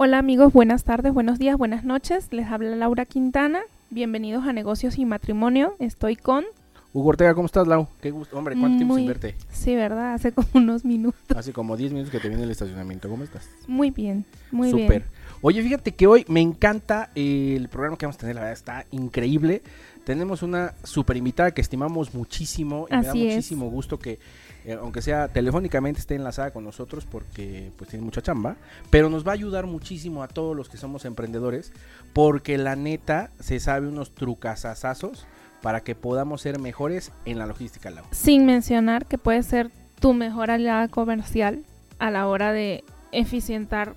Hola amigos, buenas tardes, buenos días, buenas noches. Les habla Laura Quintana. Bienvenidos a Negocios y Matrimonio. Estoy con... Hugo Ortega, ¿cómo estás, Lau? Qué gusto. Hombre, ¿cuánto tiempo Muy- sin verte? Sí, ¿verdad? Hace como unos minutos. Hace como 10 minutos que te viene el estacionamiento. ¿Cómo estás? Muy bien, muy Súper. bien. Oye, fíjate que hoy me encanta el programa que vamos a tener, la verdad está increíble. Tenemos una super invitada que estimamos muchísimo y me da Así es. muchísimo gusto que, eh, aunque sea telefónicamente, esté enlazada con nosotros porque pues tiene mucha chamba, pero nos va a ayudar muchísimo a todos los que somos emprendedores porque la neta se sabe unos trucasazazos para que podamos ser mejores en la logística, Lau. Sin mencionar que puede ser tu mejor aliada comercial a la hora de eficientar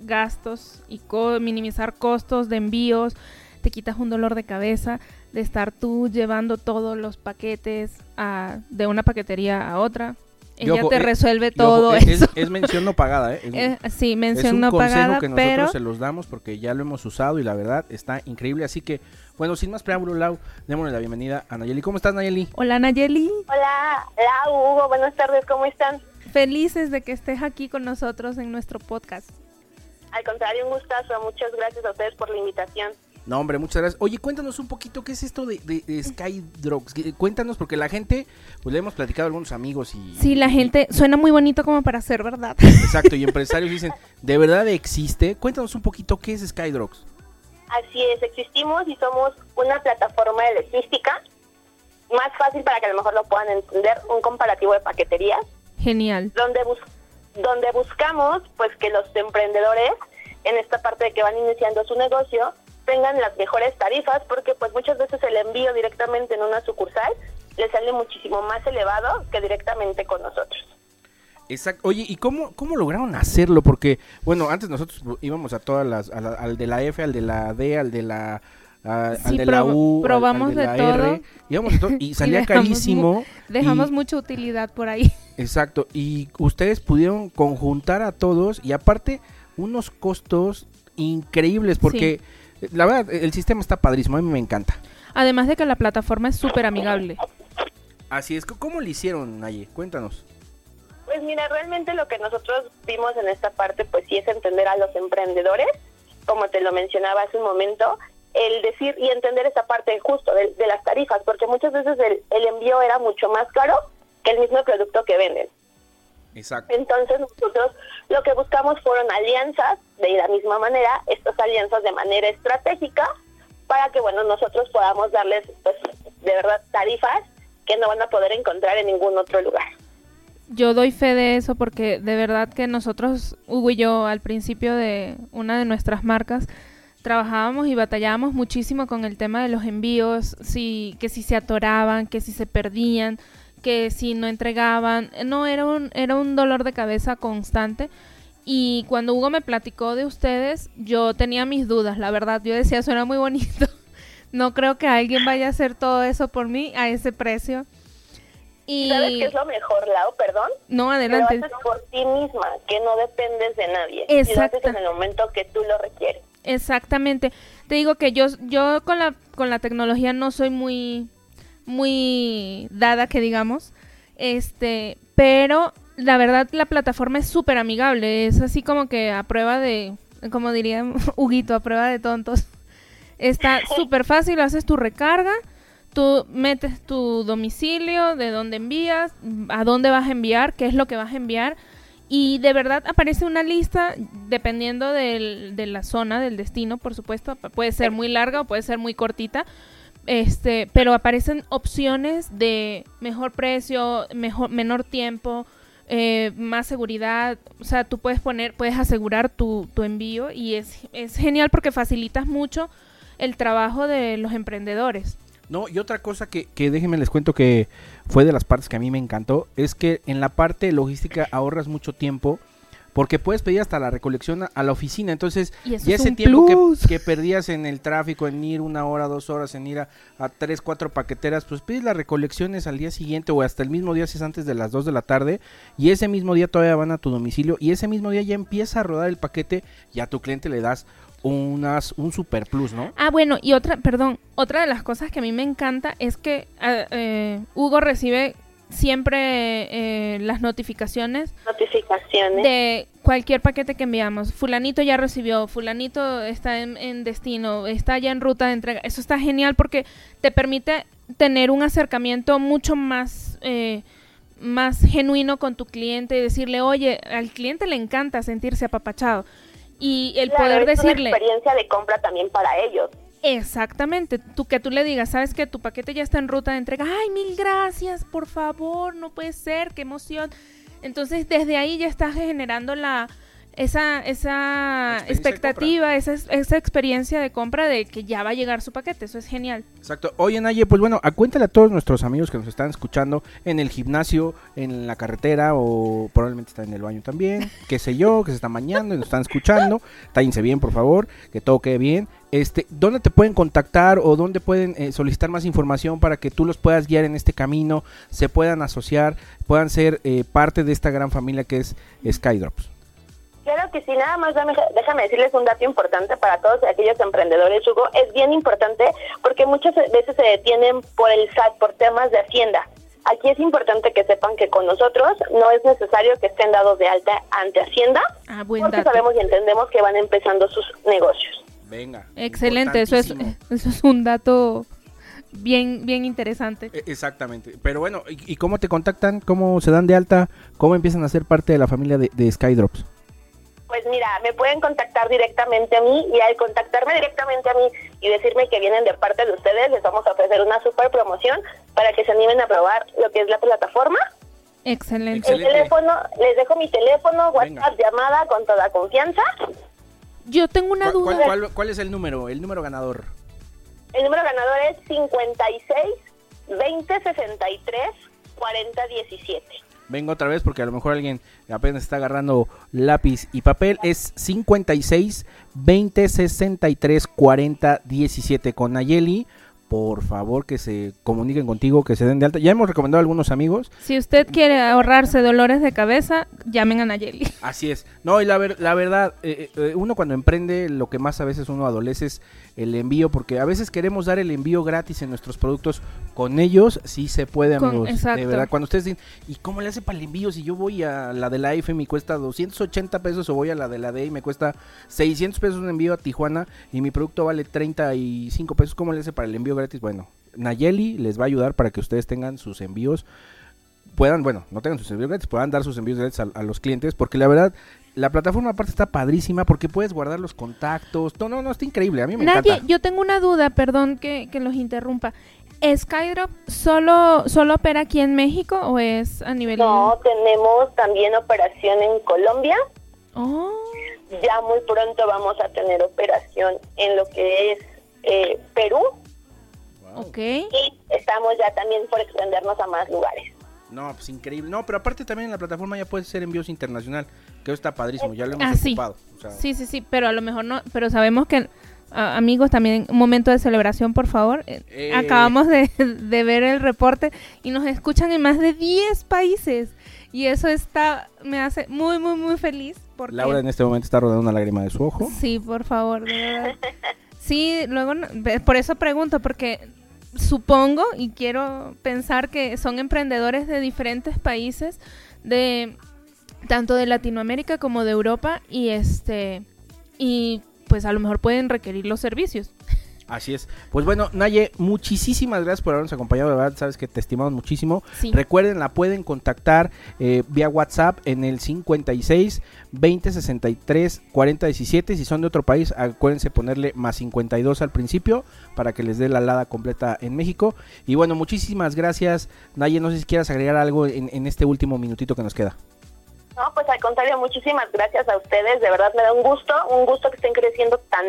gastos y co- minimizar costos de envíos. Te quitas un dolor de cabeza de estar tú llevando todos los paquetes a- de una paquetería a otra. Y Ella ojo, te eh, resuelve ojo, todo es, eso. es mención no pagada, ¿eh? Es, Eh, sí, es mención un no consejo pagada, que nosotros pero se los damos porque ya lo hemos usado y la verdad está increíble. Así que, bueno, sin más preámbulo, Lau, démosle la bienvenida a Nayeli. ¿Cómo estás, Nayeli? Hola Nayeli, Hola, Lau, Hugo, buenas tardes, ¿cómo están? felices de que estés aquí con nosotros en nuestro podcast. Al contrario, un gustazo, muchas gracias a ustedes por la invitación. No, hombre, muchas gracias. Oye, cuéntanos un poquito qué es esto de, de, de Skydrogs. Que- Cuéntanos, porque la gente, pues le hemos platicado a algunos amigos y... Sí, la gente suena muy bonito como para ser verdad. Exacto, y empresarios dicen, ¿de verdad existe? Cuéntanos un poquito qué es Skydrogs. Así es, existimos y somos una plataforma de logística, más fácil para que a lo mejor lo puedan entender, un comparativo de paqueterías, Genial. donde, bus donde buscamos pues que los emprendedores, en esta parte de que van iniciando su negocio, tengan las mejores tarifas, porque pues muchas veces el envío directamente en una sucursal les sale muchísimo más elevado que directamente con nosotros. Exacto. Oye, ¿y cómo, cómo lograron hacerlo? Porque, bueno, antes nosotros íbamos a todas las, a la- al de la F, al de la D, al de la, a- al de la U, al- probamos al de, de la todo. R, íbamos a todo, y salía dejamos carísimo. Dejamos y- mucha utilidad por ahí. Exacto, y ustedes pudieron conjuntar a todos y aparte unos costos increíbles porque la verdad el sistema está padrísimo, a mí me encanta. Además de que la plataforma es súper amigable. Así es, ¿cómo le hicieron, Naye? Cuéntanos. Pues mira, realmente lo que nosotros vimos en esta parte, pues sí es entender a los emprendedores, como te lo mencionaba hace un momento, el decir y entender esta parte justo de, de las tarifas, porque muchas veces el, el envío era mucho más caro que el mismo producto que venden. Exacto. Entonces nosotros lo que buscamos fueron alianzas de la misma manera, estas alianzas de manera estratégica, para que bueno nosotros podamos darles pues de verdad tarifas que no van a poder encontrar en ningún otro lugar. Yo doy fe de eso porque de verdad que nosotros, Hugo y yo, al principio de una de nuestras marcas, trabajábamos y batallábamos muchísimo con el tema de los envíos, si, que si se atoraban, que si se perdían, que si no entregaban. No, era un, era un dolor de cabeza constante. Y cuando Hugo me platicó de ustedes, yo tenía mis dudas, la verdad. Yo decía, suena muy bonito. No creo que alguien vaya a hacer todo eso por mí a ese precio. Y ¿Sabes qué es lo mejor, Lau? Perdón. no, Lo adelante. haces por ti misma, que no dependes de nadie. Y lo Exacto. haces en el momento que tú lo requieres. Exactamente. Te digo que yo, yo con la, con la tecnología no soy muy, muy dada, que digamos. Este, pero la verdad la plataforma es súper amigable. Es así como que a prueba de, como diría Huguito, a prueba de tontos. Está súper fácil, haces tu recarga, tú metes tu domicilio, de dónde envías, a dónde vas a enviar, qué es lo que vas a enviar. Y de verdad aparece una lista dependiendo del- de la zona, del destino, por supuesto. Puede ser muy larga o puede ser muy cortita. Este, pero aparecen opciones de mejor precio, mejor, menor tiempo, eh, más seguridad. O sea, tú puedes poner, puedes asegurar tu, envío y es, es genial porque facilitas mucho el trabajo de los emprendedores. No, y otra cosa que, que déjenme les cuento que fue de las partes que a mí me encantó, es que en la parte logística ahorras mucho tiempo porque puedes pedir hasta la recolección a, la oficina, entonces Y es ese un tiempo que, perdías en el tráfico, en ir una hora, dos horas, en ir a, a tres, cuatro paqueteras, pues pides las recolecciones al día siguiente o hasta el mismo día si es antes de las dos de la tarde y ese mismo día todavía van a tu domicilio y ese mismo día ya empieza a rodar el paquete y a tu cliente le das unas, un super plus, ¿no? Ah, bueno, y otra, perdón, otra de las cosas que a mí me encanta es que ah, eh, Hugo recibe siempre eh, las notificaciones Notificaciones. de cualquier paquete que enviamos. Fulanito ya recibió, fulanito está en, en destino, está ya en ruta de entrega. Eso está genial porque te permite tener un acercamiento mucho más... Eh, más genuino con tu cliente y decirle, oye, al cliente le encanta sentirse apapachado. Y el Claro, poder es una decirle... experiencia de compra también para ellos. Exactamente, tú que tú le digas, sabes que tu paquete ya está en ruta de entrega, ay, mil gracias, por favor, no puede ser, qué emoción. Entonces, desde ahí ya estás generando la esa esa expectativa, esa, esa experiencia de compra de que ya va a llegar su paquete, eso es genial. Exacto. Oye, Naye, pues bueno, acuéntale a todos nuestros amigos que nos están escuchando en el gimnasio, en la carretera o probablemente están en el baño también, qué sé yo, que se están bañando y nos están escuchando. Tállense bien, por favor, que todo quede bien. Este, ¿dónde te pueden contactar o dónde pueden eh, solicitar más información para que tú los puedas guiar en este camino, se puedan asociar, puedan ser eh, parte de esta gran familia que es Skydrops? Claro que sí, nada más dame- déjame decirles un dato importante para todos aquellos emprendedores, Hugo. Es bien importante porque muchas veces se detienen por el SAT, por temas de Hacienda. Aquí es importante que sepan que con nosotros no es necesario que estén dados de alta ante Hacienda, Ah, buen porque dato. sabemos y entendemos que van empezando sus negocios. Venga. Excelente, eso es, eso es un dato bien, bien interesante. E- Exactamente. Pero bueno, ¿y, y cómo te contactan? ¿Cómo se dan de alta? ¿Cómo empiezan a ser parte de la familia de, de Skydrops? Pues mira, me pueden contactar directamente a mí y al contactarme directamente a mí y decirme que vienen de parte de ustedes, les vamos a ofrecer una super promoción para que se animen a probar lo que es la plataforma. Excelente. El teléfono, les dejo mi teléfono, Venga. WhatsApp, llamada con toda confianza. Yo tengo una ¿Cuál, duda. cuál- cuál- cuál es el número? El número ganador. El número ganador es 56 20 63 40 17. Vengo otra vez porque a lo mejor alguien apenas está agarrando lápiz y papel. Es 56 20 63 40 17 con Nayeli. Por favor que se comuniquen contigo, que se den de alta. Ya hemos recomendado a algunos amigos. Si usted quiere ahorrarse dolores de cabeza, llamen a Nayeli. Así es. No, y la, ver- la verdad, eh, eh, uno cuando emprende, lo que más a veces uno adolece es el envío, porque a veces queremos dar el envío gratis en nuestros productos. Con ellos sí se puede, Con- amigos. De exacto. verdad, cuando ustedes dicen, ¿y cómo le hace para el envío? Si yo voy a la de la F y me cuesta 280 pesos, o voy a la de la D y me cuesta 600 pesos un envío a Tijuana y mi producto vale 35 pesos, ¿cómo le hace para el envío gratis? Bueno, Nayeli les va a ayudar para que ustedes tengan sus envíos puedan, bueno, no tengan sus envíos gratis, puedan dar sus envíos gratis a, a los clientes, porque la verdad, la plataforma aparte está padrísima porque puedes guardar los contactos. No, no, no, está increíble, a mí me Nadie, encanta. yo tengo una duda, perdón que, que los interrumpa. ¿Skydrop solo, solo opera aquí en México o es a nivel... No, tenemos también operación en Colombia. Oh, Ya muy pronto vamos a tener operación en lo que es eh, Perú. Ok. y estamos ya también por extendernos a más lugares. No, pues increíble. No, pero aparte también en la plataforma ya puedes hacer envíos internacional, que eso está padrísimo, ya lo hemos Ah, sí. ocupado. o sea, Sí, sí, sí, pero a lo mejor no, pero sabemos que, ah, amigos, también un momento de celebración, por favor. Eh, Eh. Acabamos de, de ver el reporte y nos escuchan en más de 10 países. Y eso está, me hace muy, muy, muy feliz. Porque, Laura en este momento está rodando una lágrima de su ojo. Sí, por favor, de verdad. Sí, luego, por eso pregunto, porque supongo y quiero pensar que son emprendedores de diferentes países, de tanto de Latinoamérica como de Europa, y este, y pues a lo mejor pueden requerir los servicios. Así es. Pues bueno, Naye, muchísimas gracias por habernos acompañado. De verdad, sabes que te estimamos muchísimo. Sí. Recuerden, la pueden contactar eh, vía WhatsApp en el 56 20 63 40 17. Si son de otro país, acuérdense ponerle más 52 al principio para que les dé la alada completa en México. Y bueno, muchísimas gracias. Naye, no sé si quieras agregar algo en, en este último minutito que nos queda. No, pues al contrario, muchísimas gracias a ustedes. De verdad me da un gusto, un gusto que estén creciendo tan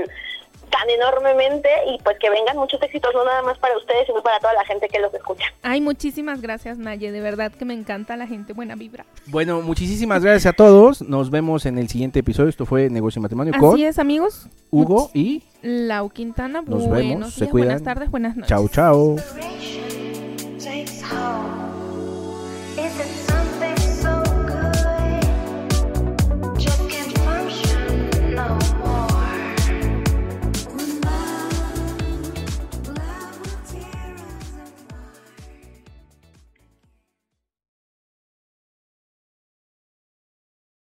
tan enormemente y pues que vengan muchos éxitos, no nada más para ustedes, sino para toda la gente que los escucha. Ay, muchísimas gracias Naye, de verdad que me encanta la gente buena vibra. Bueno, muchísimas gracias a todos, nos vemos en el siguiente episodio, esto fue Negocio y Matrimonio. Así es amigos. Hugo y... Lau Quintana, nos buenos vemos, se cuidan. buenas tardes, buenas noches. Chao, chao.